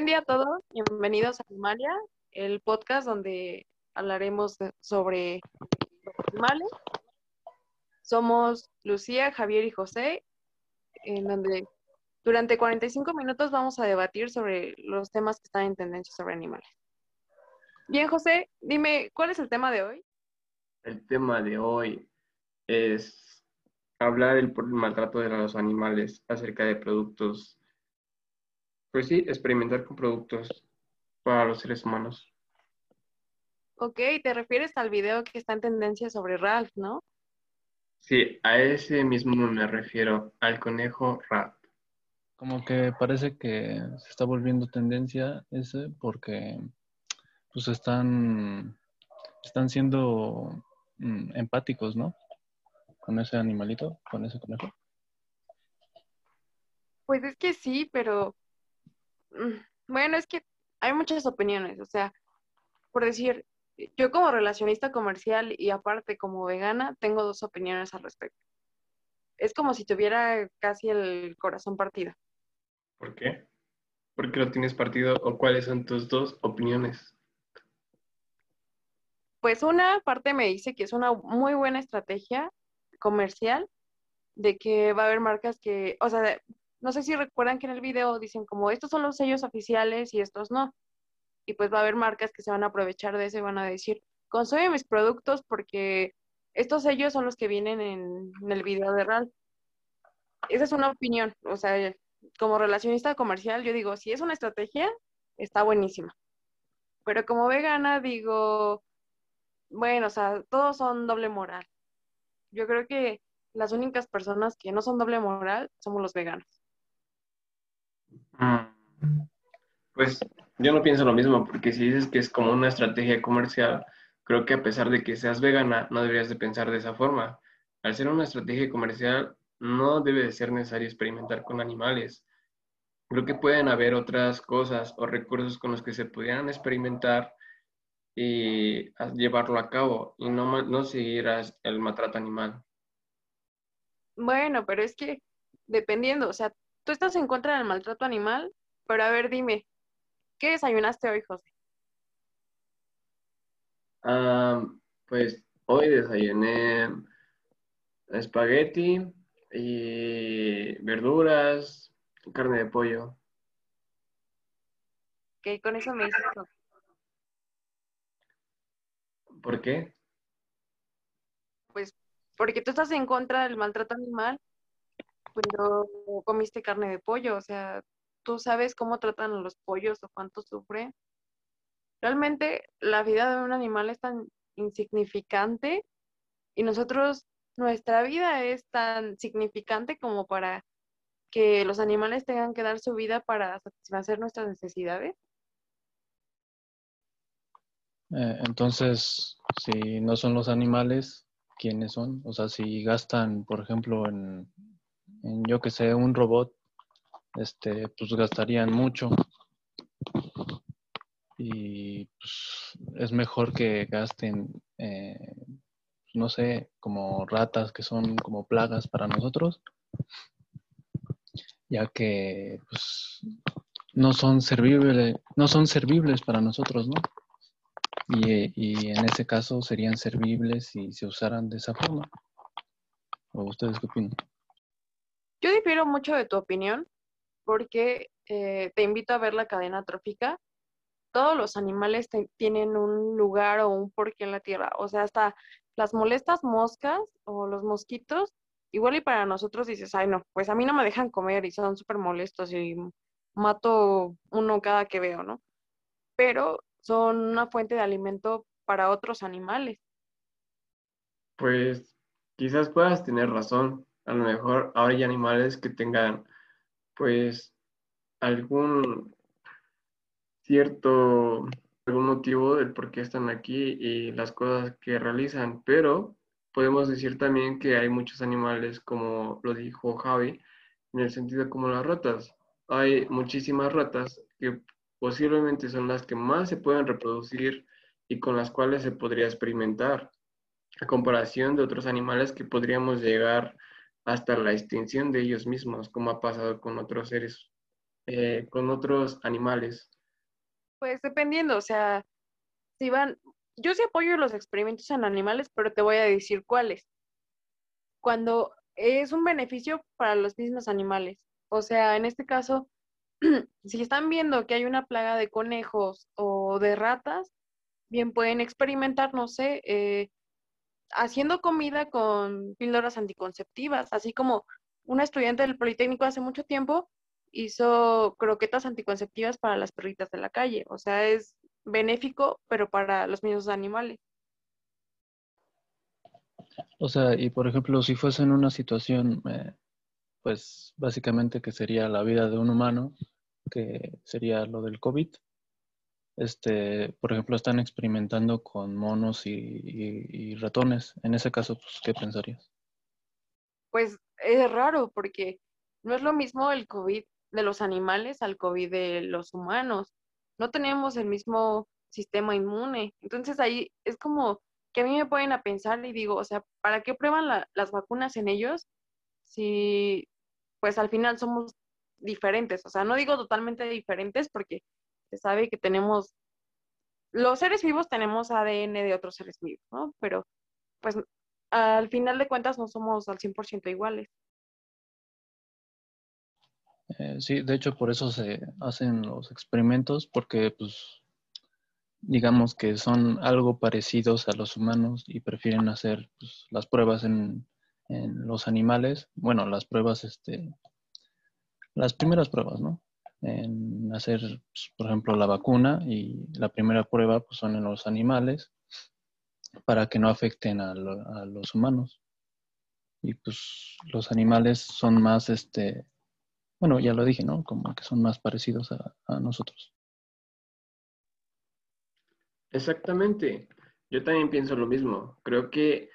Buen día a todos, bienvenidos a Animalia, el podcast donde hablaremos sobre animales. Somos Lucía, Javier y José, en donde durante 45 minutos vamos a debatir sobre los temas que están en tendencia sobre animales. Bien, José, dime, ¿cuál es el tema de hoy? El tema de hoy es hablar del maltrato de los animales acerca de productos pues sí, experimentar con productos para los seres humanos. Ok, te refieres al video que está en tendencia sobre Ralph, ¿no? Sí, a ese mismo me refiero, al conejo Ralph. Como que parece que se está volviendo tendencia ese porque pues están, están siendo mm, empáticos, ¿no? Con ese animalito, con ese conejo. Pues es que sí, pero bueno, es que hay muchas opiniones, o sea, por decir, yo como relacionista comercial y aparte como vegana, tengo dos opiniones al respecto. Es como si tuviera casi el corazón partido. ¿Por qué? ¿Por qué lo tienes partido o cuáles son tus dos opiniones? Pues una parte me dice que es una muy buena estrategia comercial de que va a haber marcas que, o sea, no sé si recuerdan que en el video dicen como estos son los sellos oficiales y estos no. Y pues va a haber marcas que se van a aprovechar de eso y van a decir, consume mis productos porque estos sellos son los que vienen en, el video de RAL. Esa es una opinión. O sea, como relacionista comercial, yo digo, si es una estrategia, está buenísima. Pero como vegana, digo, bueno, o sea, todos son doble moral. Yo creo que las únicas personas que no son doble moral somos los veganos. Mm. Pues yo no pienso lo mismo, porque si dices que es como una estrategia comercial, creo que a pesar de que seas vegana, no deberías de pensar de esa forma. Al ser una estrategia comercial, no debe de ser necesario experimentar con animales. Creo que pueden haber otras cosas o recursos con los que se pudieran experimentar y llevarlo a cabo y no, no seguir el maltrato animal. Bueno, pero es que dependiendo, o sea, tú estás en contra del maltrato animal, pero a ver, dime, ¿qué desayunaste hoy, José? pues hoy desayuné espagueti y verduras, carne de pollo. Ok, con eso me dices ¿Por qué? Pues porque tú estás en contra del maltrato animal pero comiste carne de pollo, o sea, tú sabes cómo tratan a los pollos o cuánto sufren. Realmente la vida de un animal es tan insignificante y nosotros, nuestra vida es tan significante como para que los animales tengan que dar su vida para satisfacer nuestras necesidades. Eh, entonces, si no son los animales, ¿quiénes son? O sea, si gastan, por ejemplo, en en yo que sé, un robot, este, pues gastarían mucho. Y pues, es mejor que gasten, eh, no sé, como ratas que son como plagas para nosotros, ya que pues, no son servibles, no son servibles para nosotros, ¿no? Y, y, en ese caso serían servibles si se usaran de esa forma. ¿O ustedes qué opinan? Yo difiero mucho de tu opinión porque eh, te invito a ver la cadena trófica. Todos los animales tienen un lugar o un porqué en la tierra. O sea, hasta las molestas moscas o los mosquitos, igual y para nosotros dices, ay no, pues a mí no me dejan comer y son súper molestos y mato uno cada que veo, ¿no? Pero son una fuente de alimento para otros animales. Pues quizás puedas tener razón, a lo mejor ahora hay animales que tengan pues algún cierto, algún motivo del por qué están aquí y las cosas que realizan, pero podemos decir también que hay muchos animales, como lo dijo Javi, en el sentido como las ratas. Hay muchísimas ratas que posiblemente son las que más se pueden reproducir y con las cuales se podría experimentar, a comparación de otros animales que podríamos llegar hasta la extinción de ellos mismos, como ha pasado con otros seres eh, con otros animales? Pues dependiendo, o sea, si van, yo sí apoyo los experimentos en animales, pero te voy a decir cuáles. Cuando es un beneficio para los mismos animales. O sea, en este caso, si están viendo que hay una plaga de conejos o de ratas, bien pueden experimentar, no sé, eh, haciendo comida con píldoras anticonceptivas, así como una estudiante del Politécnico hace mucho tiempo hizo croquetas anticonceptivas para las perritas de la calle. O sea, es benéfico, pero para los mismos animales. O sea, y por ejemplo, si fuese en una situación, eh, pues básicamente que sería la vida de un humano, que sería lo del COVID, este, por ejemplo, están experimentando con monos y, ratones. En ese caso, pues, ¿qué pensarías? Pues es raro porque no es lo mismo el COVID de los animales al COVID de los humanos. No tenemos el mismo sistema inmune. Entonces ahí es como que a mí me pueden a pensar y digo, o sea, ¿para qué prueban las vacunas en ellos si pues al final somos diferentes? O sea, no digo totalmente diferentes porque se sabe que tenemos, los seres vivos tenemos ADN de otros seres vivos, ¿no? Pero pues al final de cuentas no somos al 100% iguales. Eh, sí, de hecho por eso se hacen los experimentos, porque pues digamos que son algo parecidos a los humanos y prefieren hacer pues, las pruebas en, en, los animales, bueno, las pruebas, este, las primeras pruebas, ¿no? En hacer, pues, por ejemplo, la vacuna y la primera prueba pues, son en los animales para que no afecten a, los humanos. Y pues los animales son más, este, bueno, ya lo dije, ¿no? Como que son más parecidos a, a nosotros. Exactamente. Yo también pienso lo mismo. Creo que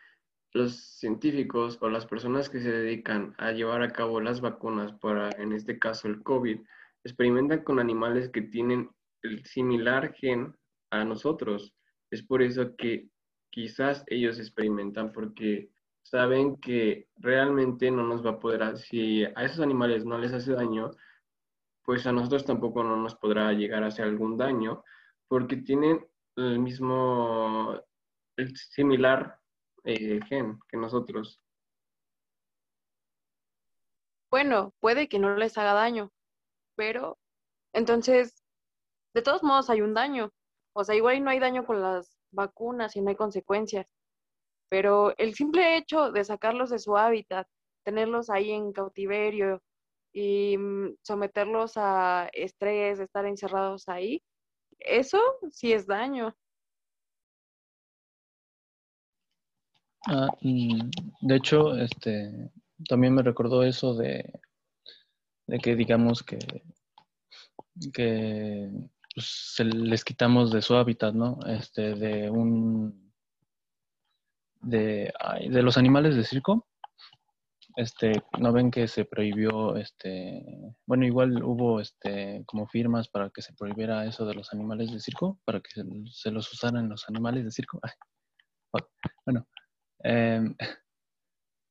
los científicos o las personas que se dedican a llevar a cabo las vacunas para, en este caso, el COVID, experimentan con animales que tienen el similar gen a nosotros. Es por eso que quizás ellos experimentan porque saben que realmente no nos va a poder, si a esos animales no les hace daño, pues a nosotros tampoco no nos podrá llegar a hacer algún daño porque tienen el mismo, el similar eh, gen que nosotros. Bueno, puede que no les haga daño, pero entonces, de todos modos hay un daño. O sea, igual no hay daño con las vacunas y no hay consecuencias. Pero el simple hecho de sacarlos de su hábitat, tenerlos ahí en cautiverio y mm, someterlos a estrés, estar encerrados ahí, eso sí es daño. Ah, de hecho, este, también me recordó eso de, de que digamos que, que pues, se les quitamos de su hábitat, ¿no? Este, de un de, de los animales de circo, este, no ven que se prohibió, este, bueno, igual hubo, este, como firmas para que se prohibiera eso de los animales de circo, para que se, los usaran los animales de circo. bueno, em,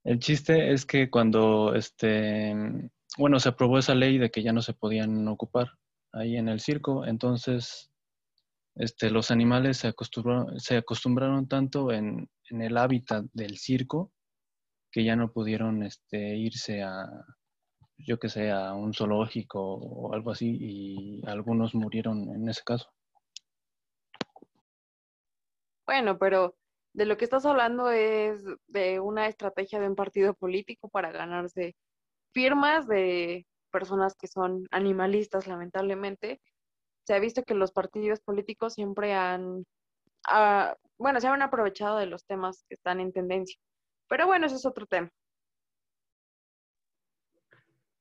el chiste es que cuando, este, bueno, se aprobó esa ley de que ya no se podían ocupar ahí en el circo, entonces, este, los animales se acostumbraron, se acostumbraron tanto en, el hábitat del circo que ya no pudieron este, irse a, yo que sé, a un zoológico o algo así y algunos murieron en ese caso. Bueno, pero de lo que estás hablando es de una estrategia de un partido político para ganarse firmas de personas que son animalistas, lamentablemente. Se ha visto que los partidos políticos siempre han, ah, bueno, se han aprovechado de los temas que están en tendencia. Pero bueno, ese es otro tema.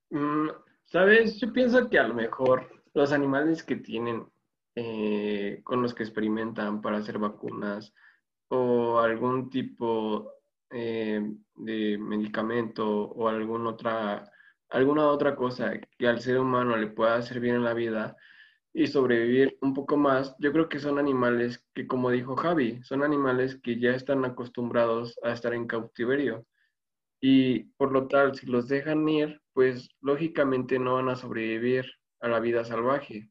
Mm, Sabes, yo pienso que a lo mejor los animales que tienen, eh, con los que experimentan para hacer vacunas o algún tipo eh, de medicamento o alguna otra, alguna otra cosa que al ser humano le pueda bien en la vida, y sobrevivir un poco más, yo creo que son animales que, como dijo Javi, son animales que ya están acostumbrados a estar en cautiverio. Y por lo tal, si los dejan ir, pues lógicamente no van a sobrevivir a la vida salvaje.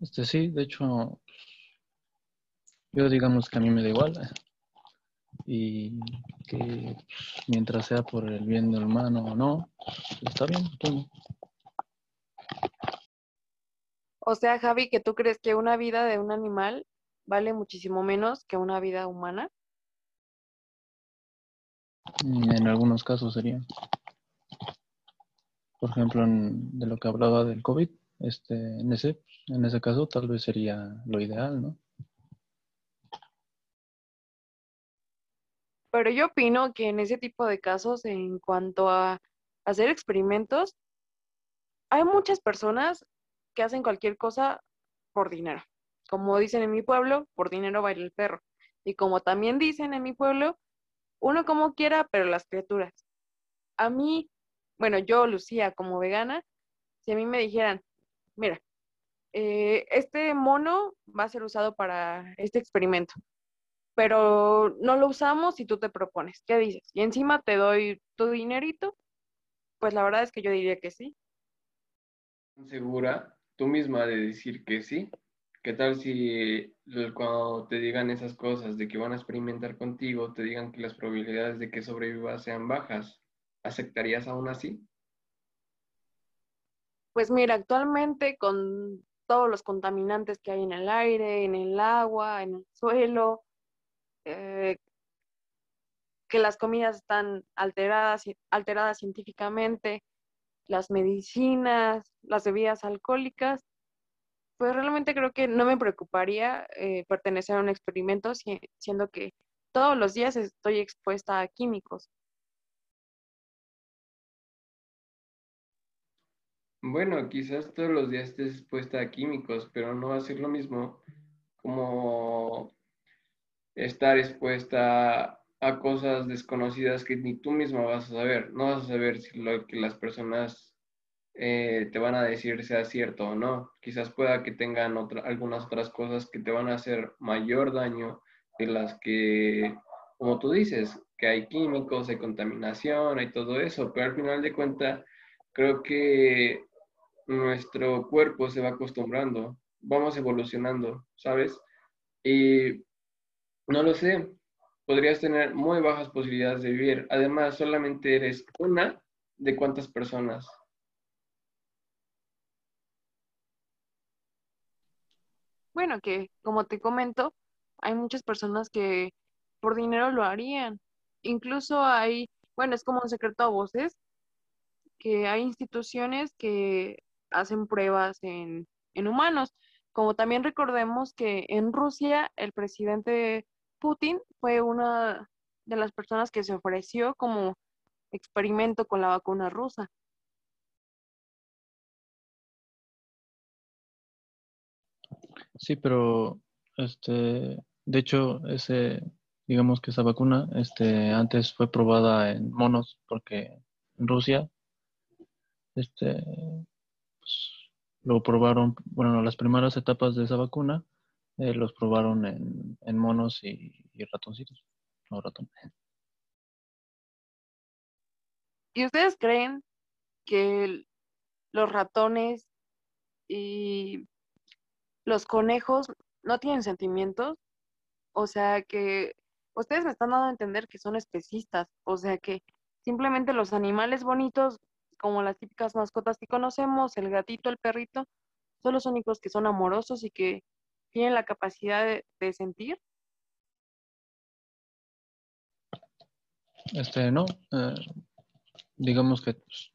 Este sí, de hecho, yo digamos que a mí me da igual y que mientras sea por el bien del humano o no, está bien. O sea, Javi, que tú crees que una vida de un animal vale muchísimo menos que una vida humana. Mm, en algunos casos sería. Por ejemplo, en, de lo que hablaba del COVID, este, en ese, en ese caso tal vez sería lo ideal, ¿no? Pero yo opino que en ese tipo de casos, en cuanto a hacer experimentos, hay muchas personas que hacen cualquier cosa por dinero. Como dicen en mi pueblo, por dinero baila el perro. Y como también dicen en mi pueblo, uno como quiera, pero las criaturas. A mí, bueno, yo, Lucía, como vegana, si a mí me dijeran, mira, eh, este mono va a ser usado para este experimento, pero no lo usamos y tú te propones, ¿qué dices? Y encima te doy tu dinerito, pues la verdad es que yo diría que sí. ¿Segura tú misma de decir que sí? ¿Qué tal si cuando te digan esas cosas de que van a experimentar contigo, te digan que las probabilidades de que sobrevivas sean bajas? ¿Aceptarías aún así? Pues mira, actualmente con todos los contaminantes que hay en el aire, en el agua, en el suelo, eh, que las comidas están alteradas, alteradas científicamente, las medicinas, las bebidas alcohólicas, pues realmente creo que no me preocuparía eh, pertenecer a un experimento siendo que todos los días estoy expuesta a químicos. Bueno, quizás todos los días estés expuesta a químicos, pero no va a ser lo mismo como estar expuesta a cosas desconocidas que ni tú misma vas a saber. No vas a saber si lo que las personas eh, te van a decir sea cierto o no. Quizás pueda que tengan algunas otras cosas que te van a hacer mayor daño que las que, como tú dices, que hay químicos, hay contaminación, hay todo eso, pero al final de cuentas creo que nuestro cuerpo se va acostumbrando, vamos evolucionando, ¿sabes? Y no lo sé, podrías tener muy bajas posibilidades de vivir. Además, solamente eres una de cuántas personas. Bueno, que como te comento, hay muchas personas que por dinero lo harían. Incluso hay, bueno, es como un secreto a voces, que hay instituciones que hacen pruebas en, humanos. Como también recordemos que en Rusia el presidente Putin fue una de las personas que se ofreció como experimento con la vacuna rusa. Sí, pero este, de hecho, ese, digamos que esa vacuna, este, antes fue probada en monos, porque en Rusia, este, lo probaron, bueno, las primeras etapas de esa vacuna eh, los probaron en, monos y, ratoncitos, no ratón. ¿Y ustedes creen que los ratones y los conejos no tienen sentimientos? O sea que ustedes me están dando a entender que son especistas, o sea que simplemente los animales bonitos como las típicas mascotas que conocemos, el gatito, el perrito, son los únicos que son amorosos y que tienen la capacidad de, sentir. Este, no, eh, digamos que pues,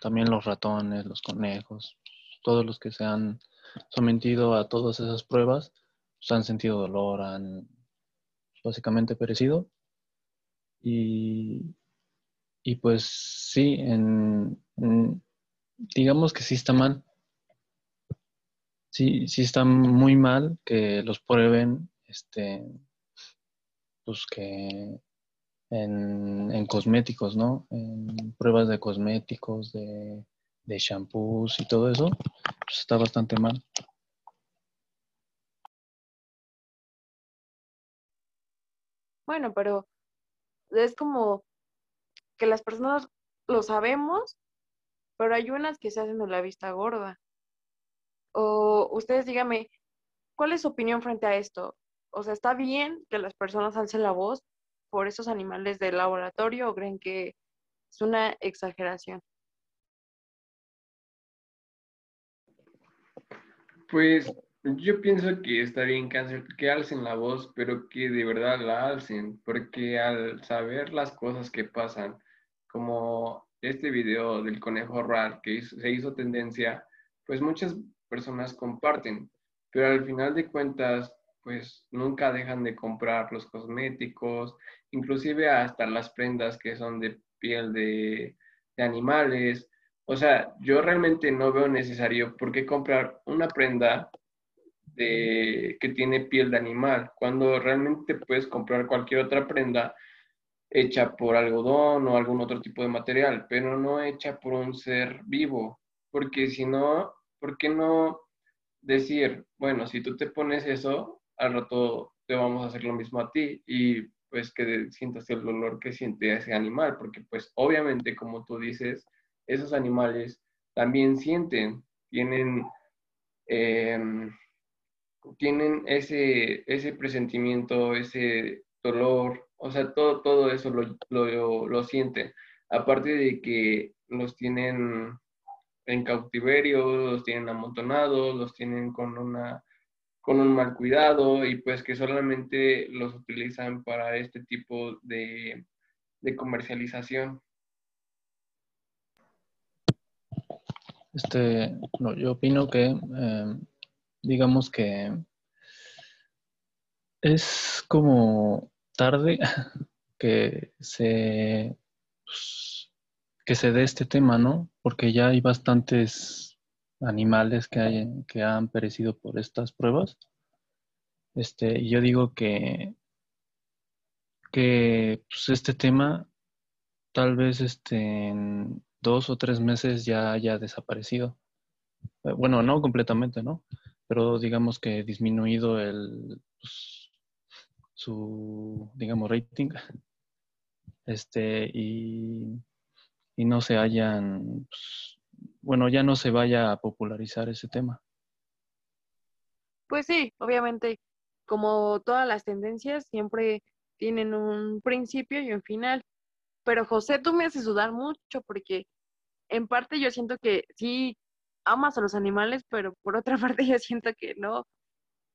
también los ratones, los conejos, todos los que se han sometido a todas esas pruebas, pues, han sentido dolor, han básicamente perecido. Y y pues sí, en, digamos que sí está mal. Sí, sí está muy mal que los prueben, este, pues que en, cosméticos, ¿no? En pruebas de cosméticos, de, de shampoos y todo eso, pues está bastante mal. Bueno, pero es como que las personas lo sabemos, pero hay unas que se hacen de la vista gorda. O ustedes díganme, ¿cuál es su opinión frente a esto? O sea, ¿está bien que las personas alcen la voz por esos animales del laboratorio o creen que es una exageración? Pues yo pienso que está bien que alcen la voz, pero que de verdad la alcen, porque al saber las cosas que pasan, como este video del conejo rar que se hizo tendencia, pues muchas personas comparten, pero al final de cuentas, pues nunca dejan de comprar los cosméticos, inclusive hasta las prendas que son de piel de, animales. O sea, yo realmente no veo necesario por qué comprar una prenda que tiene piel de animal, cuando realmente puedes comprar cualquier otra prenda hecha por algodón o algún otro tipo de material, pero no hecha por un ser vivo, porque si no, ¿por qué no decir, bueno, si tú te pones eso, al rato te vamos a hacer lo mismo a ti y pues que sientas el dolor que siente ese animal, porque pues obviamente como tú dices, esos animales también sienten, tienen, em, tienen ese, ese presentimiento, ese dolor, o sea, todo, todo eso lo, lo, lo sienten. Aparte de que los tienen en cautiverio, los tienen amontonados, los tienen con una con un mal cuidado y pues que solamente los utilizan para este tipo de, de comercialización. Este, no, yo opino que, em, digamos que es como tarde que se, pues, que se dé este tema, ¿no? Porque ya hay bastantes animales que, que han perecido por estas pruebas. Este, y yo digo que, que pues, este tema tal vez este, en dos o tres meses ya haya desaparecido. Eh, bueno, no completamente, ¿no? Pero digamos que disminuido el pues, su, digamos, rating. Este, y, y no se hayan, pues, bueno, ya no se vaya a popularizar ese tema. Pues sí, obviamente, como todas las tendencias, siempre tienen un principio y un final. Pero José, tú me haces dudar mucho porque en parte yo siento que sí amas a los animales, pero por otra parte yo siento que no.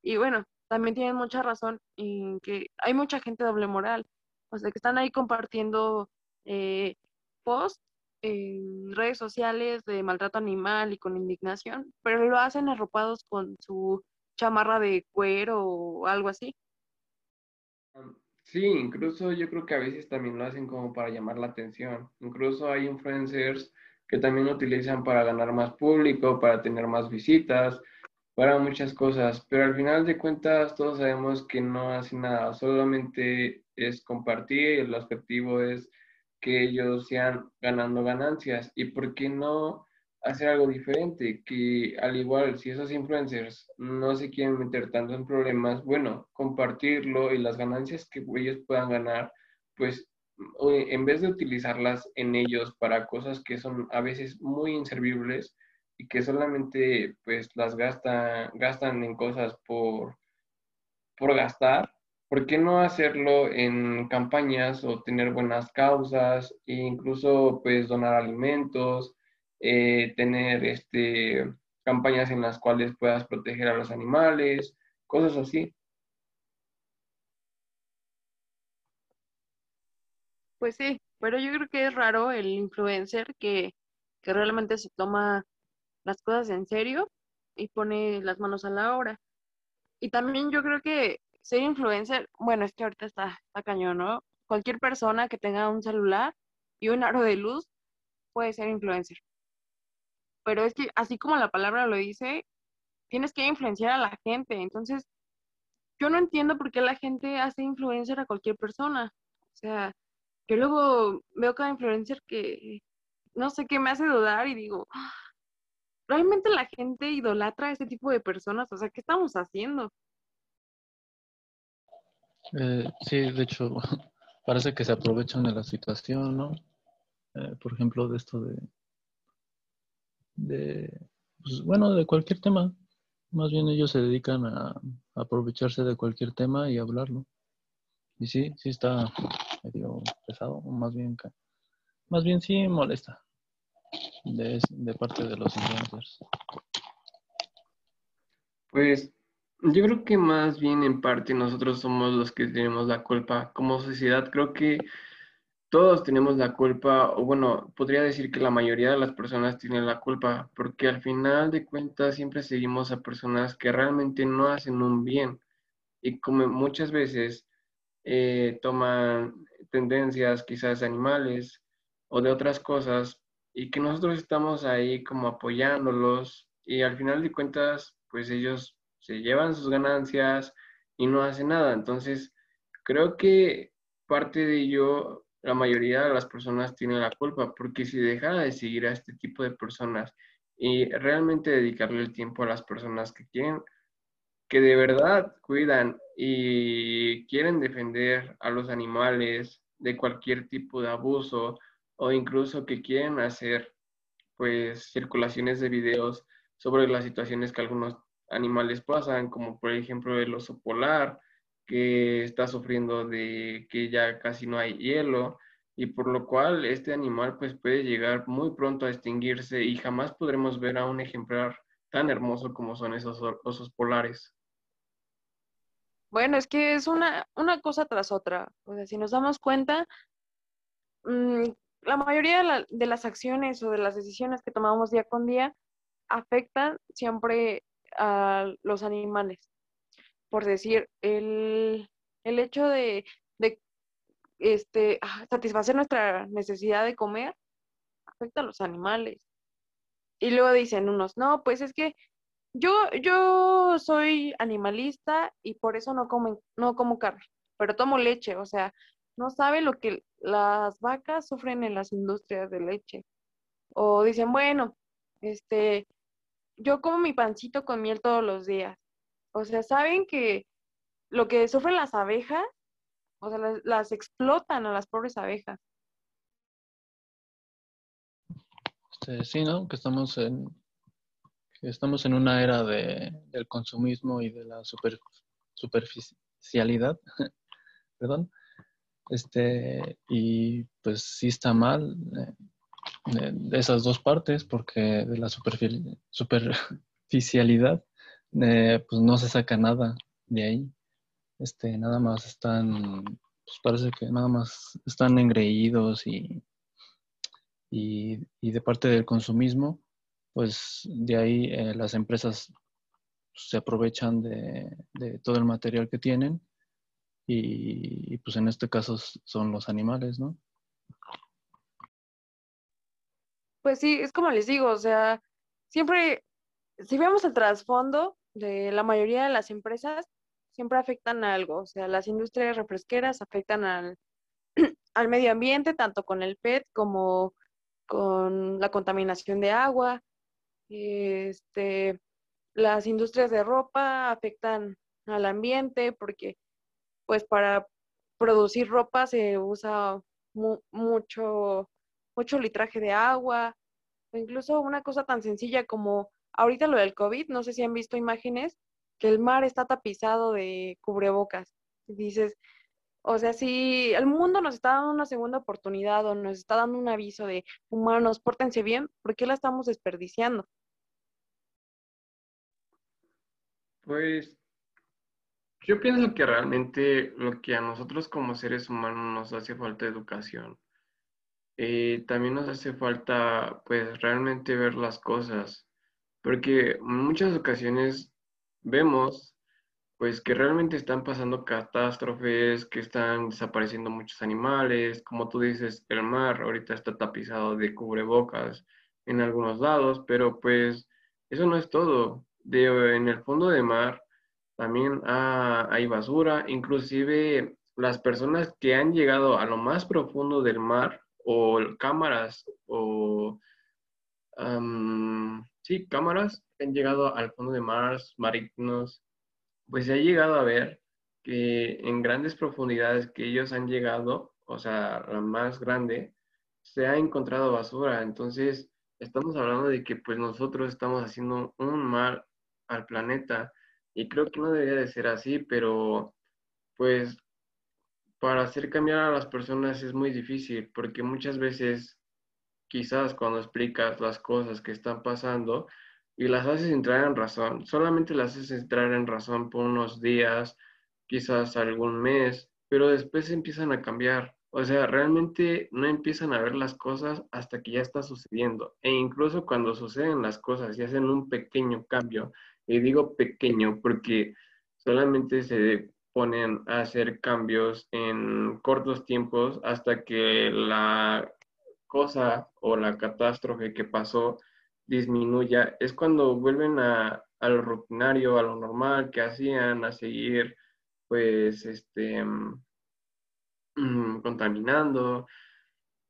Y bueno, también tienen mucha razón en que hay mucha gente doble moral, o sea, que están ahí compartiendo eh, posts en redes sociales de maltrato animal y con indignación, pero lo hacen arropados con su chamarra de cuero o algo así. Sí, incluso yo creo que a veces también lo hacen como para llamar la atención. Incluso hay influencers que también lo utilizan para ganar más público, para tener más visitas, para muchas cosas, pero al final de cuentas todos sabemos que no hace nada, solamente es compartir, el objetivo es que ellos sean ganando ganancias. Y por qué no hacer algo diferente, que al igual si esos influencers no se quieren meter tanto en problemas, bueno, compartirlo y las ganancias que ellos puedan ganar, pues en vez de utilizarlas en ellos para cosas que son a veces muy inservibles y que solamente pues las gastan, gastan en cosas por, por gastar, ¿por qué no hacerlo en campañas o tener buenas causas e incluso pues donar alimentos, eh, tener este, campañas en las cuales puedas proteger a los animales, cosas así? Pues sí, pero yo creo que es raro el influencer que, realmente se toma las cosas en serio y pone las manos a la obra. Y también yo creo que ser influencer, bueno, es que ahorita está, cañón, ¿no? Cualquier persona que tenga un celular y un aro de luz puede ser influencer. Pero es que así como la palabra lo dice, tienes que influenciar a la gente. Entonces, yo no entiendo por qué la gente hace influencer a cualquier persona. O sea, yo luego veo cada influencer que no sé qué me hace dudar y digo, ah, ¿realmente la gente idolatra a este tipo de personas? O sea, ¿qué estamos haciendo? Eh, sí, de hecho, parece que se aprovechan de la situación, ¿no? eh, por ejemplo, de esto de, de pues, bueno, de cualquier tema. Más bien ellos se dedican a, aprovecharse de cualquier tema y hablarlo. Y sí, sí está medio pesado, más bien, más bien sí molesta de, de parte de los influencers. Pues yo creo que más bien en parte nosotros somos los que tenemos la culpa. Como sociedad creo que todos tenemos la culpa, o bueno, podría decir que la mayoría de las personas tienen la culpa, porque al final de cuentas siempre seguimos a personas que realmente no hacen un bien y como muchas veces eh, toman tendencias quizás animales o de otras cosas y que nosotros estamos ahí como apoyándolos y al final de cuentas pues ellos se llevan sus ganancias y no hacen nada. Entonces, creo que parte de ello la mayoría de las personas tienen la culpa, porque si dejara de seguir a este tipo de personas y realmente dedicarle el tiempo a las personas que quieren, que de verdad cuidan y quieren defender a los animales de cualquier tipo de abuso o incluso que quieren hacer pues circulaciones de videos sobre las situaciones que algunos animales pasan, como por ejemplo el oso polar, que está sufriendo de que ya casi no hay hielo y por lo cual este animal pues puede llegar muy pronto a extinguirse y jamás podremos ver a un ejemplar tan hermoso como son esos osos polares. Bueno, es que es una, una cosa tras otra. O sea, si nos damos cuenta, mm, la mayoría de, de, las acciones o de las decisiones que tomamos día con día afectan siempre a los animales por decir, el, hecho de, este, ah, satisfacer nuestra necesidad de comer afecta a los animales. Y luego dicen unos, no, pues es que yo, yo soy animalista y por eso no como, no como carne, pero tomo leche, o sea, no sabe lo que las vacas sufren en las industrias de leche. O dicen, bueno, este, yo como mi pancito con miel todos los días. O sea, saben que lo que sufren las abejas, o sea, las, explotan a las pobres abejas. Este, sí, ¿no? Que estamos en, que estamos en una era de, del consumismo y de la super, superficialidad, perdón. Este, y pues sí está mal eh, de, esas dos partes, porque de la superficialidad eh, pues no se saca nada de ahí. Este, nada más están, pues parece que nada más están engreídos y, y, de parte del consumismo, pues de ahí eh, las empresas se aprovechan de, todo el material que tienen y, y, pues en este caso son los animales, ¿no? Pues sí, es como les digo, o sea, siempre, si vemos el trasfondo, de la mayoría de las empresas siempre afectan a algo, o sea, las industrias refresqueras afectan al, al medio ambiente, tanto con el PET como con la contaminación de agua. Este, las industrias de ropa afectan al ambiente porque pues para producir ropa se usa mucho, mucho litraje de agua, o incluso una cosa tan sencilla como ahorita lo del COVID, no sé si han visto imágenes, que el mar está tapizado de cubrebocas. dices, o sea, si el mundo nos está dando una segunda oportunidad o nos está dando un aviso de humanos, pórtense bien, ¿por qué la estamos desperdiciando? Pues yo pienso que realmente lo que a nosotros como seres humanos nos hace falta educación. Eh, también nos hace falta pues realmente ver las cosas porque muchas ocasiones vemos pues que realmente están pasando catástrofes, que están desapareciendo muchos animales, como tú dices, el mar ahorita está tapizado de cubrebocas en algunos lados, pero pues eso no es todo. De, en el fondo del mar también hay basura, inclusive las personas que han llegado a lo más profundo del mar o cámaras o sí, cámaras que han llegado al fondo de Mars, marítimos, pues se ha llegado a ver que en grandes profundidades que ellos han llegado, o sea, la más grande, se ha encontrado basura. Entonces, estamos hablando de que pues nosotros estamos haciendo un mal al planeta y creo que no debería de ser así, pero pues para hacer cambiar a las personas es muy difícil porque muchas veces quizás cuando explicas las cosas que están pasando y las haces entrar en razón, solamente las haces entrar en razón por unos días, quizás algún mes, pero después empiezan a cambiar. O sea, realmente no empiezan a ver las cosas hasta que ya está sucediendo. E incluso cuando suceden las cosas y hacen un pequeño cambio, y digo pequeño porque solamente se ponen a hacer cambios en cortos tiempos hasta que la cosa o la catástrofe que pasó disminuya, es cuando vuelven a, lo rutinario, a lo normal que hacían, a seguir pues este mm, contaminando,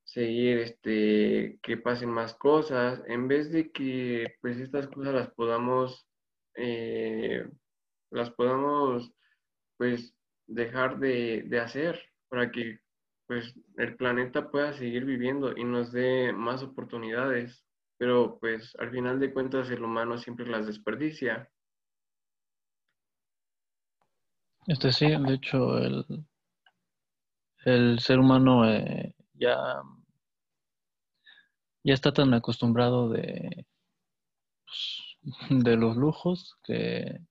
seguir este que pasen más cosas, en vez de que pues estas cosas las podamos eh, las podamos pues dejar de, de hacer para que pues el planeta pueda seguir viviendo y nos dé más oportunidades. Pero pues al final de cuentas el humano siempre las desperdicia. Este sí, de hecho el, el ser humano eh, ya, ya está tan acostumbrado de, pues, de los lujos que,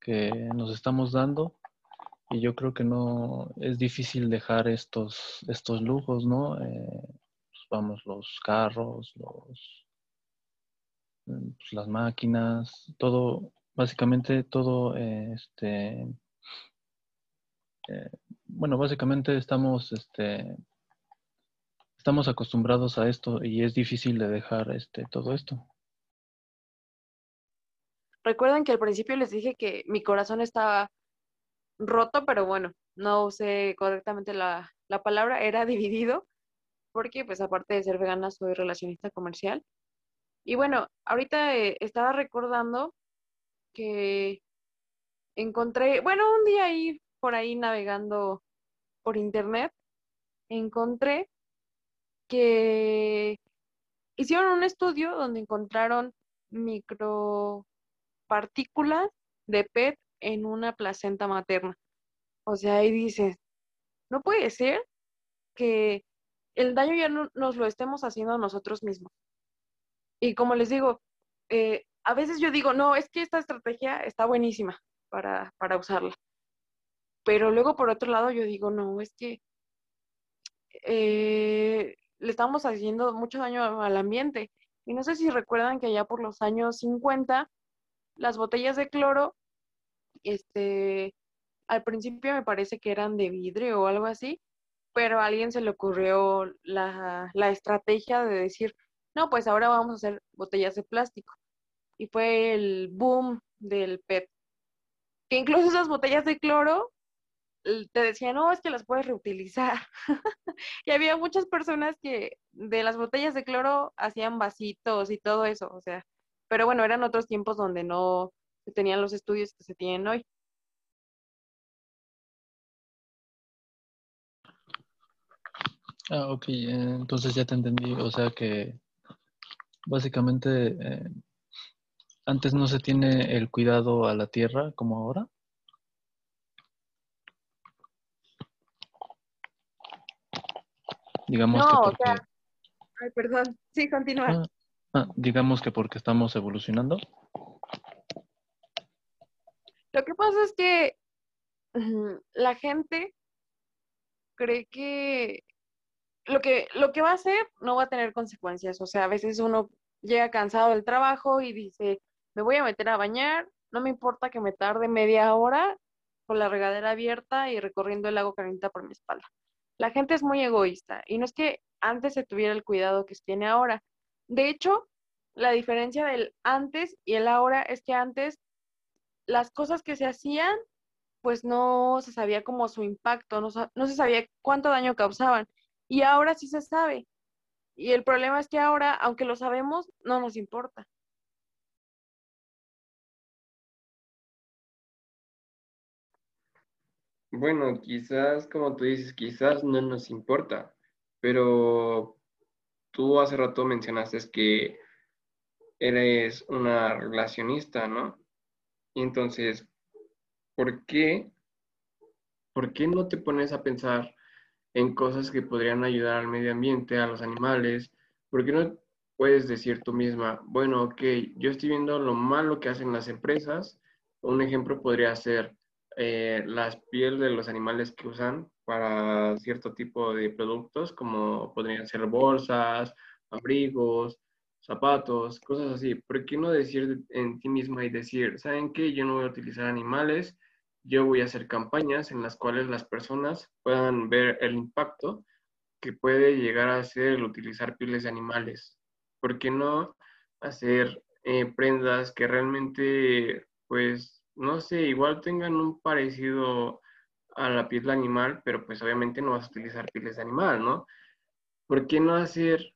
que nos estamos dando y yo creo que no es difícil dejar estos, estos lujos, ¿no? Eh, pues vamos, los carros, los, mm, pues las máquinas, todo, básicamente todo, eh, este, eh, bueno, básicamente estamos, este, estamos acostumbrados a esto y es difícil de dejar, este, todo esto. Recuerden que al principio les dije que mi corazón estaba roto, pero bueno, no usé correctamente la, palabra, era dividido, porque pues aparte de ser vegana soy relacionista comercial. Y bueno, ahorita eh, estaba recordando que encontré, bueno, un día ahí por ahí navegando por internet, encontré que hicieron un estudio donde encontraron micropartículas de PET en una placenta materna. O sea, ahí dices, no puede ser que el daño ya no, nos lo estemos haciendo a nosotros mismos. Y como les digo, eh, a veces yo digo, no, es que esta estrategia está buenísima para, para usarla. Pero luego, por otro lado, yo digo, no, es que eh, le estamos haciendo mucho daño al ambiente. Y no sé si recuerdan que ya por los años 50, las botellas de cloro este, al principio me parece que eran de vidrio o algo así, pero a alguien se le ocurrió la, la estrategia de decir, no, pues ahora vamos a hacer botellas de plástico. Y fue el boom del PET. Que incluso esas botellas de cloro te decían, no, es que las puedes reutilizar. y había muchas personas que de las botellas de cloro hacían vasitos y todo eso, o sea, pero bueno, eran otros tiempos donde no, tenían los estudios que se tienen hoy. Ah, ok, entonces ya te entendí. O sea que básicamente eh, antes no se tiene el cuidado a la tierra como ahora. Digamos que porque... Ay, perdón. Sí, continúa. Ah, ah, digamos que porque estamos evolucionando. Lo que es que la gente cree que lo que lo que va a hacer no va a tener consecuencias. O sea, a veces uno llega cansado del trabajo y dice, me voy a meter a bañar, no me importa que me tarde media hora con la regadera abierta y recorriendo el lago caliente por mi espalda. La gente es muy egoísta y no es que antes se tuviera el cuidado que tiene ahora. De hecho, la diferencia del antes y el ahora es que antes las cosas que se hacían, pues no se sabía como su impacto, no, se sabía cuánto daño causaban. Y ahora sí se sabe. Y el problema es que ahora, aunque lo sabemos, no nos importa. Bueno, quizás, como tú dices, quizás no nos importa, pero tú hace rato mencionaste que eres una relacionista, ¿no? Entonces, ¿por qué, ¿por qué no te pones a pensar en cosas que podrían ayudar al medio ambiente, a los animales? ¿Por qué no puedes decir tú misma, bueno, ok, yo estoy viendo lo malo que hacen las empresas? Un ejemplo podría ser eh, las pieles de los animales que usan para cierto tipo de productos, como podrían ser bolsas, abrigos, zapatos, cosas así. ¿Por qué no decir en ti misma y decir, ¿saben qué? Yo no voy a utilizar animales, yo voy a hacer campañas en las cuales las personas puedan ver el impacto que puede llegar a ser el utilizar pieles de animales. ¿Por qué no hacer eh, prendas que realmente, pues, no sé, igual tengan un parecido a la piel de animal, pero pues obviamente no vas a utilizar pieles de animal, ¿no? ¿Por qué no hacer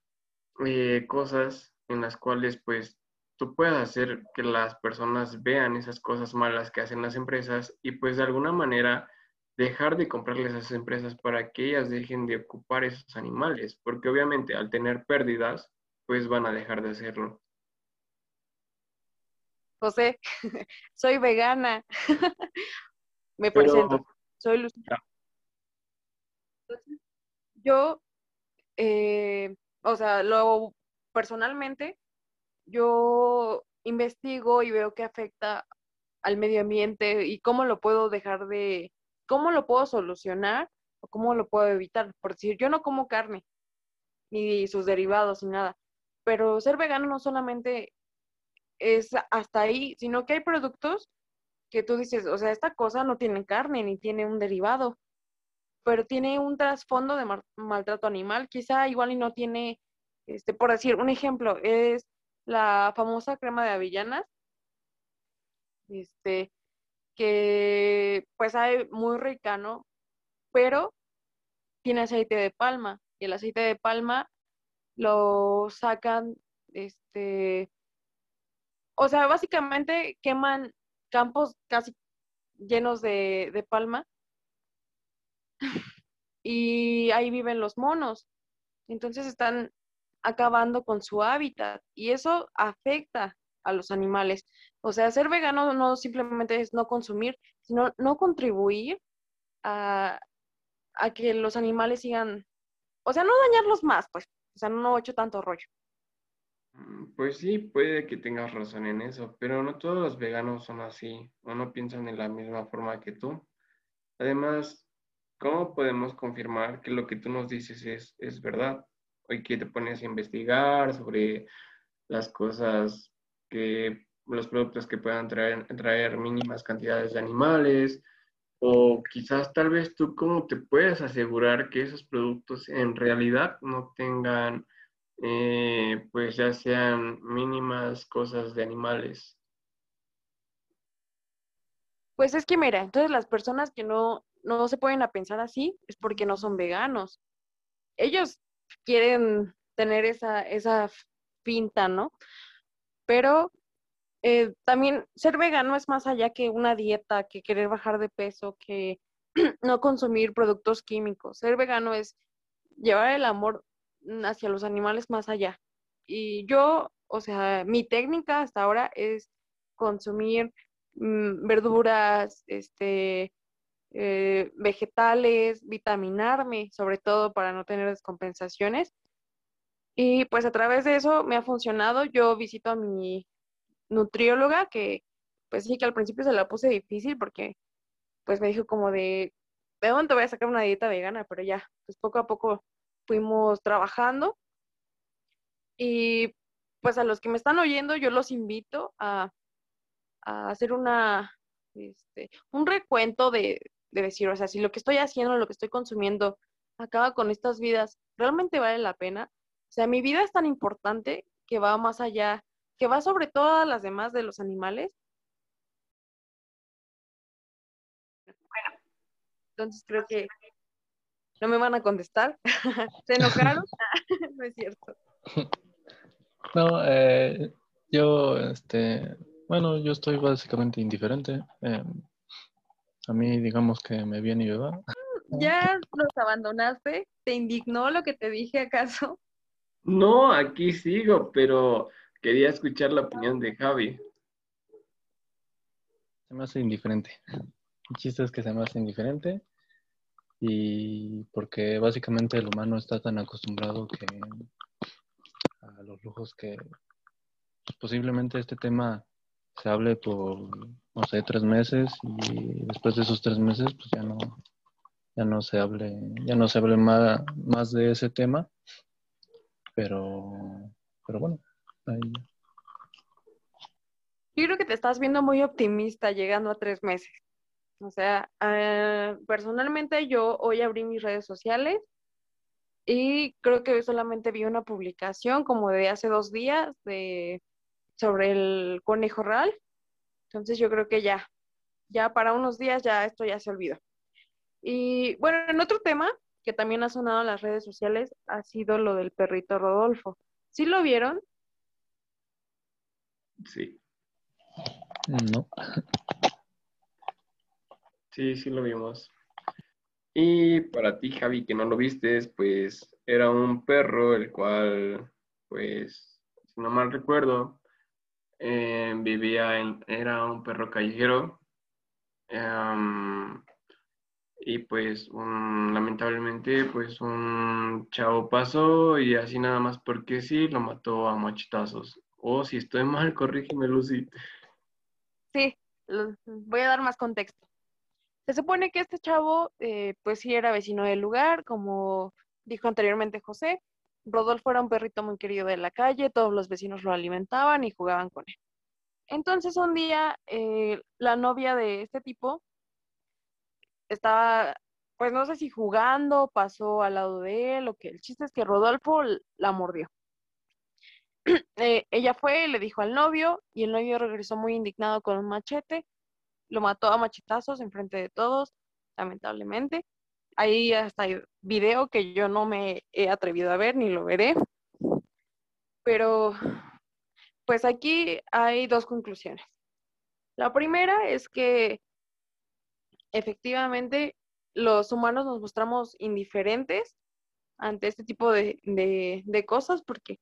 eh, cosas en las cuales pues tú puedas hacer que las personas vean esas cosas malas que hacen las empresas y pues de alguna manera dejar de comprarles a esas empresas para que ellas dejen de ocupar esos animales, porque obviamente al tener pérdidas, pues van a dejar de hacerlo. José, soy vegana. Me presento. Soy Lucía. Yo, eh, o sea, lo personalmente, yo investigo y veo qué afecta al medio ambiente y cómo lo puedo dejar de, cómo lo puedo solucionar o cómo lo puedo evitar. Por decir, yo no como carne, ni sus derivados, ni nada. Pero ser vegano no solamente es hasta ahí, sino que hay productos que tú dices, o sea, esta cosa no tiene carne ni tiene un derivado, pero tiene un trasfondo de maltrato animal, quizá igual y no tiene este, por decir, un ejemplo es la famosa crema de avellanas, este, que pues hay muy rica, ¿no? Pero tiene aceite de palma y el aceite de palma lo sacan, este, o sea, básicamente queman campos casi llenos de, de palma y ahí viven los monos. Entonces están acabando con su hábitat y eso afecta a los animales. O sea, ser vegano no simplemente es no consumir, sino no contribuir a, que los animales sigan, o sea, no dañarlos más, pues, o sea, no he hecho tanto rollo. Mm, pues sí, puede que tengas razón en eso, pero no todos los veganos son así o no piensan de la misma forma que tú. Además, ¿cómo podemos confirmar que lo que tú nos dices es, es verdad? Hoy que te pones a investigar sobre las cosas que, los productos que puedan traer, traer mínimas cantidades de animales, o quizás tal vez tú cómo te puedes asegurar que esos productos en realidad no tengan, eh, pues ya sean mínimas cosas de animales. Pues es que mira, entonces las personas que no, no se pueden a pensar así es porque no son veganos. Ellos quieren tener esa, esa finta, ¿no? Pero eh, también ser vegano es más allá que una dieta, que querer bajar de peso, que no consumir productos químicos. Ser vegano es llevar el amor hacia los animales más allá. Y yo, o sea, mi técnica hasta ahora es consumir mm, verduras, este, eh, vegetales, vitaminarme, sobre todo para no tener descompensaciones. Y pues a través de eso me ha funcionado. Yo visito a mi nutrióloga, que pues sí que al principio se la puse difícil porque pues me dijo como de, ¿de dónde voy a sacar una dieta vegana? Pero ya, pues poco a poco fuimos trabajando. Y pues a los que me están oyendo, yo los invito a, a hacer una, este, un recuento de, de decir, o sea, si lo que estoy haciendo, lo que estoy consumiendo, acaba con estas vidas, ¿realmente vale la pena? O sea, mi vida es tan importante que va más allá, que va sobre todas las demás de los animales. Bueno, entonces creo que no me van a contestar. ¿Se enojaron? no es cierto. No, eh, yo, este, bueno, yo estoy básicamente indiferente. Eh, a mí, digamos que me viene y ¿Ya nos abandonaste? ¿Te indignó lo que te dije acaso? No, aquí sigo, pero quería escuchar la opinión de Javi. Se me hace indiferente. El chiste es que se me hace indiferente y porque básicamente el humano está tan acostumbrado que a los lujos que posiblemente este tema se hable por, no sé, tres meses y después de esos tres meses pues ya no, ya no se hable, ya no se hable más, más de ese tema, pero, pero bueno, ahí. Yo creo que te estás viendo muy optimista llegando a tres meses. O sea, eh, personalmente yo hoy abrí mis redes sociales y creo que solamente vi una publicación como de hace dos días de, sobre el conejo real. Entonces yo creo que ya, ya para unos días ya esto ya se olvidó. Y bueno, en otro tema que también ha sonado en las redes sociales ha sido lo del perrito Rodolfo. ¿Sí lo vieron? Sí. No. Sí, sí lo vimos. Y para ti, Javi, que no lo vistes, pues era un perro el cual, pues, si no mal recuerdo, eh, vivía en, era un perro callejero. Em, y pues lamentablemente pues un chavo pasó y así nada más porque sí lo mató a machetazos. O si estoy mal, corrígeme Lucy. Sí, voy a dar más contexto. Se supone que este chavo, eh, pues sí era vecino del lugar, como dijo anteriormente José. Rodolfo era un perrito muy querido de la calle, todos los vecinos lo alimentaban y jugaban con él. Entonces un día eh, la novia de este tipo estaba, pues no sé si jugando, pasó al lado de él, o que el chiste es que Rodolfo la mordió. Eh, ella fue, le dijo al novio y el novio regresó muy indignado con un machete lo mató a machetazos enfrente de todos, lamentablemente. Ahí hasta hay video que yo no me he atrevido a ver ni lo veré. Pero, pues aquí hay dos conclusiones. La primera es que efectivamente los humanos nos mostramos indiferentes ante este tipo de, de, cosas porque,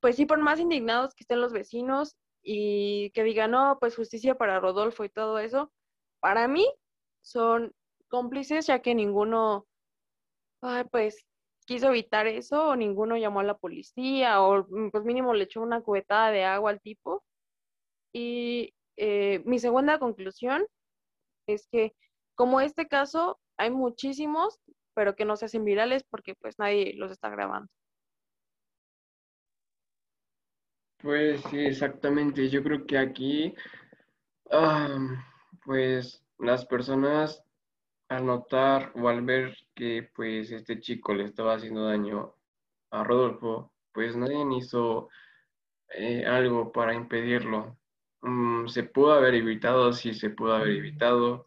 pues sí, por más indignados que estén los vecinos y que digan, no, pues justicia para Rodolfo y todo eso, para mí son cómplices ya que ninguno, pues quiso evitar eso o ninguno llamó a la policía o mm, pues mínimo le echó una cubetada de agua al tipo. Y eh, mi segunda conclusión es que como este caso hay muchísimos, pero que no se hacen virales porque pues nadie los está grabando. Pues sí, exactamente. Yo creo que aquí, pues las personas al notar o al ver que pues este chico le estaba haciendo daño a Rodolfo, pues nadie hizo eh, algo para impedirlo. Mm, se pudo haber evitado, sí se pudo haber evitado.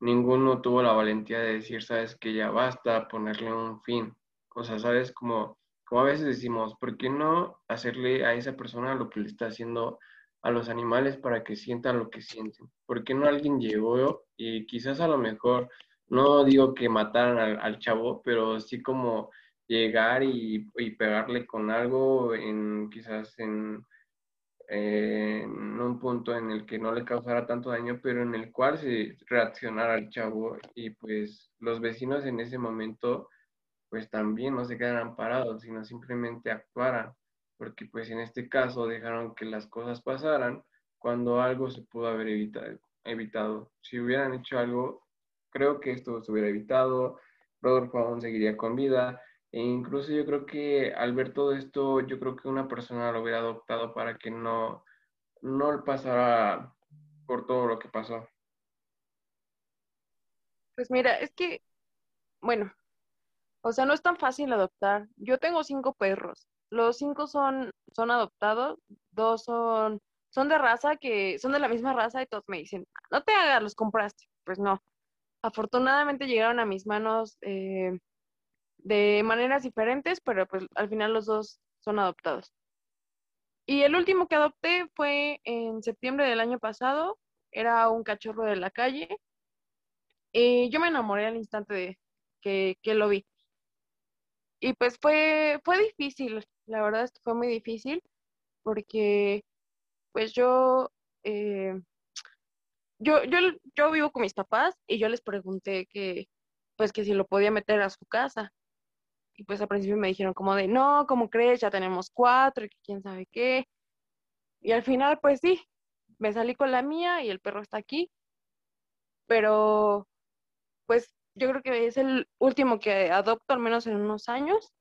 Ninguno tuvo la valentía de decir, sabes que ya basta, ponerle un fin. O sea, sabes, como como a veces decimos, ¿por qué no hacerle a esa persona lo que le está haciendo a los animales para que sientan lo que sienten? ¿Por qué no alguien llegó y quizás a lo mejor, no digo que mataran al, chavo, pero sí como llegar y, pegarle con algo en quizás en, en, un punto en el que no le causara tanto daño, pero en el cual se reaccionara al chavo y pues los vecinos en ese momento pues también no se quedaran parados, sino simplemente actuaran, porque pues en este caso dejaron que las cosas pasaran cuando algo se pudo haber evitado. Si hubieran hecho algo, creo que esto se hubiera evitado, Rodolfo aún seguiría con vida, e incluso yo creo que al ver todo esto, yo creo que una persona lo hubiera adoptado para que no, no pasara por todo lo que pasó. Pues mira, es que, bueno, o sea, no es tan fácil adoptar. Yo tengo cinco perros. Los cinco son, son adoptados, dos son, son de raza que son de la misma raza y todos me dicen, no te hagas, los compraste. Pues no. Afortunadamente llegaron a mis manos eh, de maneras diferentes, pero pues al final los dos son adoptados. Y el último que adopté fue en septiembre del año pasado. Era un cachorro de la calle. Y yo me enamoré al instante de que, lo vi y pues fue, fue difícil La verdad fue muy difícil porque pues yo, eh, yo, yo, yo vivo con mis papás y yo les pregunté que pues que si lo podía meter a su casa. Y pues al principio me dijeron como de, no, ¿cómo crees? Ya tenemos cuatro y quién sabe qué. Y al final, pues sí, me salí con la mía y el perro está aquí. Pero, pues yo creo que es el último que adopto, al menos en unos años.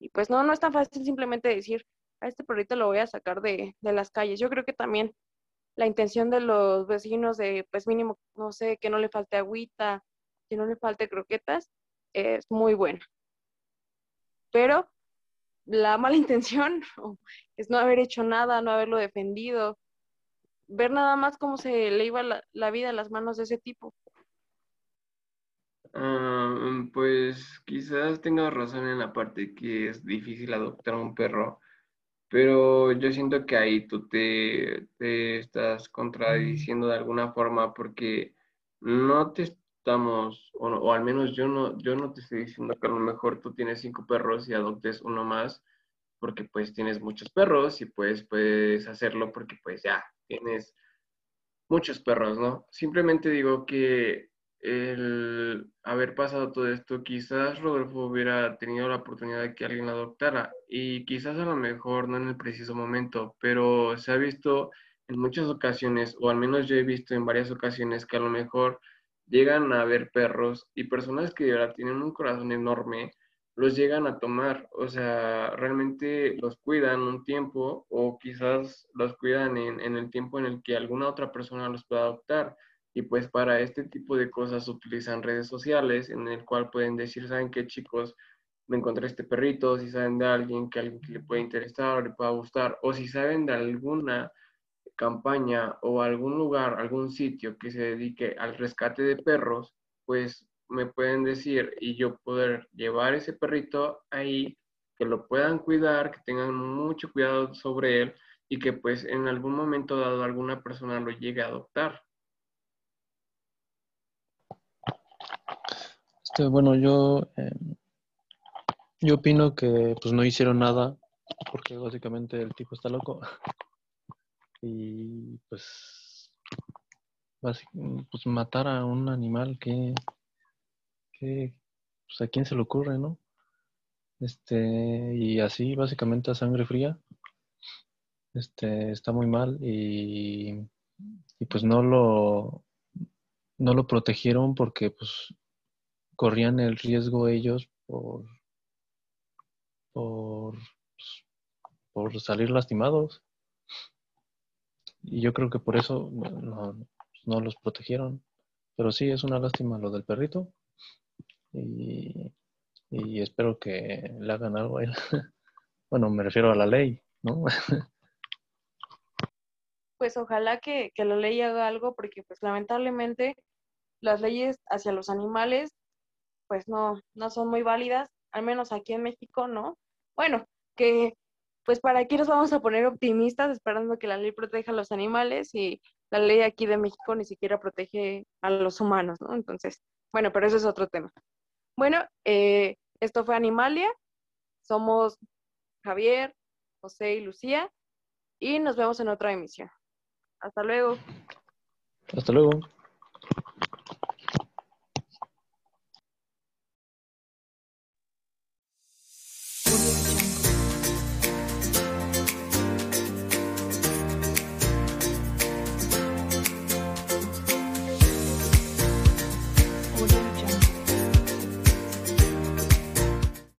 Y pues no, no es tan fácil simplemente decir, a este perrito lo voy a sacar de, de las calles. Yo creo que también la intención de los vecinos de, pues mínimo, no sé, que no le falte agüita, que no le falte croquetas, es muy buena. Pero la mala intención es no haber hecho nada, no haberlo defendido, ver nada más cómo se le iba la, vida a las manos de ese tipo. Ah, pues quizás tengas razón en la parte que es difícil adoptar un perro, pero yo siento que ahí tú te, te estás contradiciendo de alguna forma porque no te estamos, o, al menos yo no, yo no te estoy diciendo que a lo mejor tú tienes cinco perros y adoptes uno más, porque pues tienes muchos perros y pues puedes hacerlo porque pues ya tienes muchos perros, ¿no? Simplemente digo que el haber pasado todo esto, quizás Rodolfo hubiera tenido la oportunidad de que alguien lo adoptara y quizás a lo mejor no en el preciso momento, pero se ha visto en muchas ocasiones, o al menos yo he visto en varias ocasiones que a lo mejor llegan a ver perros y personas que de verdad tienen un corazón enorme, los llegan a tomar, o sea, realmente los cuidan un tiempo o quizás los cuidan en, en, el tiempo en el que alguna otra persona los pueda adoptar. Y pues para este tipo de cosas utilizan redes sociales en el cual pueden decir, ¿saben qué chicos? Me encontré este perrito, si saben de alguien que alguien que le puede interesar o le pueda gustar, o si saben de alguna campaña o algún lugar, algún sitio que se dedique al rescate de perros, pues me pueden decir y yo poder llevar ese perrito ahí, que lo puedan cuidar, que tengan mucho cuidado sobre él y que pues en algún momento dado alguna persona lo llegue a adoptar. Este, bueno, yo, eh, yo opino que pues no hicieron nada porque básicamente el tipo está loco y pues, pues matar a un animal que pues a quién se le ocurre, ¿no? Este, y así básicamente a sangre fría, este, está muy mal y, y pues no lo, no lo protegieron porque pues corrían el riesgo ellos por, por, pues, salir lastimados. Y yo creo que por eso no, no, los protegieron. Pero sí, es una lástima lo del perrito y, espero que le hagan algo a él. bueno, me refiero a la ley, ¿no? pues ojalá que, que, la ley haga algo porque pues lamentablemente las leyes hacia los animales pues no, no son muy válidas, al menos aquí en México, ¿no? Bueno, que pues para aquí nos vamos a poner optimistas esperando que la ley proteja a los animales y la ley aquí de México ni siquiera protege a los humanos, ¿no? Entonces, bueno, pero eso es otro tema. Bueno, eh, esto fue Animalia. Somos Javier, José y Lucía. Y nos vemos en otra emisión. Hasta luego. Hasta luego.